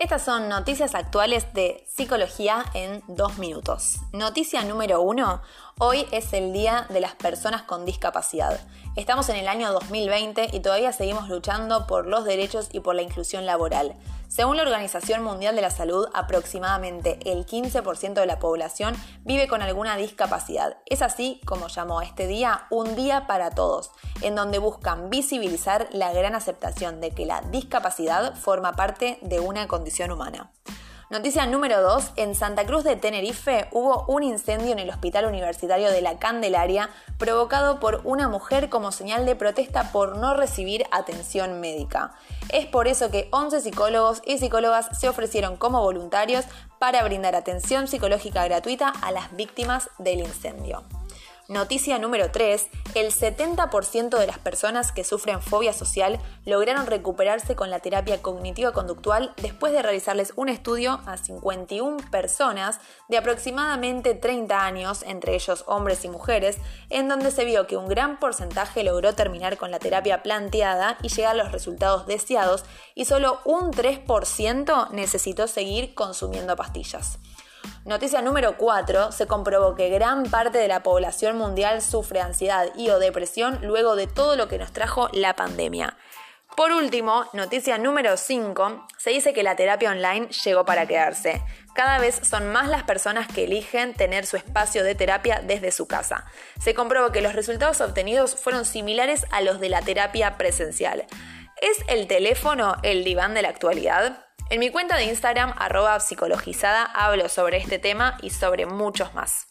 Estas son noticias actuales de psicología en dos minutos. Noticia número uno. Hoy es el Día de las Personas con Discapacidad. Estamos en el año 2020 y todavía seguimos luchando por los derechos y por la inclusión laboral. Según la Organización Mundial de la Salud, aproximadamente el 15% de la población vive con alguna discapacidad. Es así como llamó a este día un día para todos, en donde buscan visibilizar la gran aceptación de que la discapacidad forma parte de una condición humana. Noticia número 2. En Santa Cruz de Tenerife hubo un incendio en el Hospital Universitario de la Candelaria provocado por una mujer como señal de protesta por no recibir atención médica. Es por eso que 11 psicólogos y psicólogas se ofrecieron como voluntarios para brindar atención psicológica gratuita a las víctimas del incendio. Noticia número 3. El 70% de las personas que sufren fobia social lograron recuperarse con la terapia cognitiva-conductual después de realizarles un estudio a 51 personas de aproximadamente 30 años, entre ellos hombres y mujeres, en donde se vio que un gran porcentaje logró terminar con la terapia planteada y llegar a los resultados deseados y solo un 3% necesitó seguir consumiendo pastillas. Noticia número 4. Se comprobó que gran parte de la población mundial sufre ansiedad y o depresión luego de todo lo que nos trajo la pandemia. Por último, noticia número 5, se dice que la terapia online llegó para quedarse. Cada vez son más las personas que eligen tener su espacio de terapia desde su casa. Se comprobó que los resultados obtenidos fueron similares a los de la terapia presencial. ¿Es el teléfono el diván de la actualidad? En mi cuenta de Instagram, arroba psicologizada, hablo sobre este tema y sobre muchos más.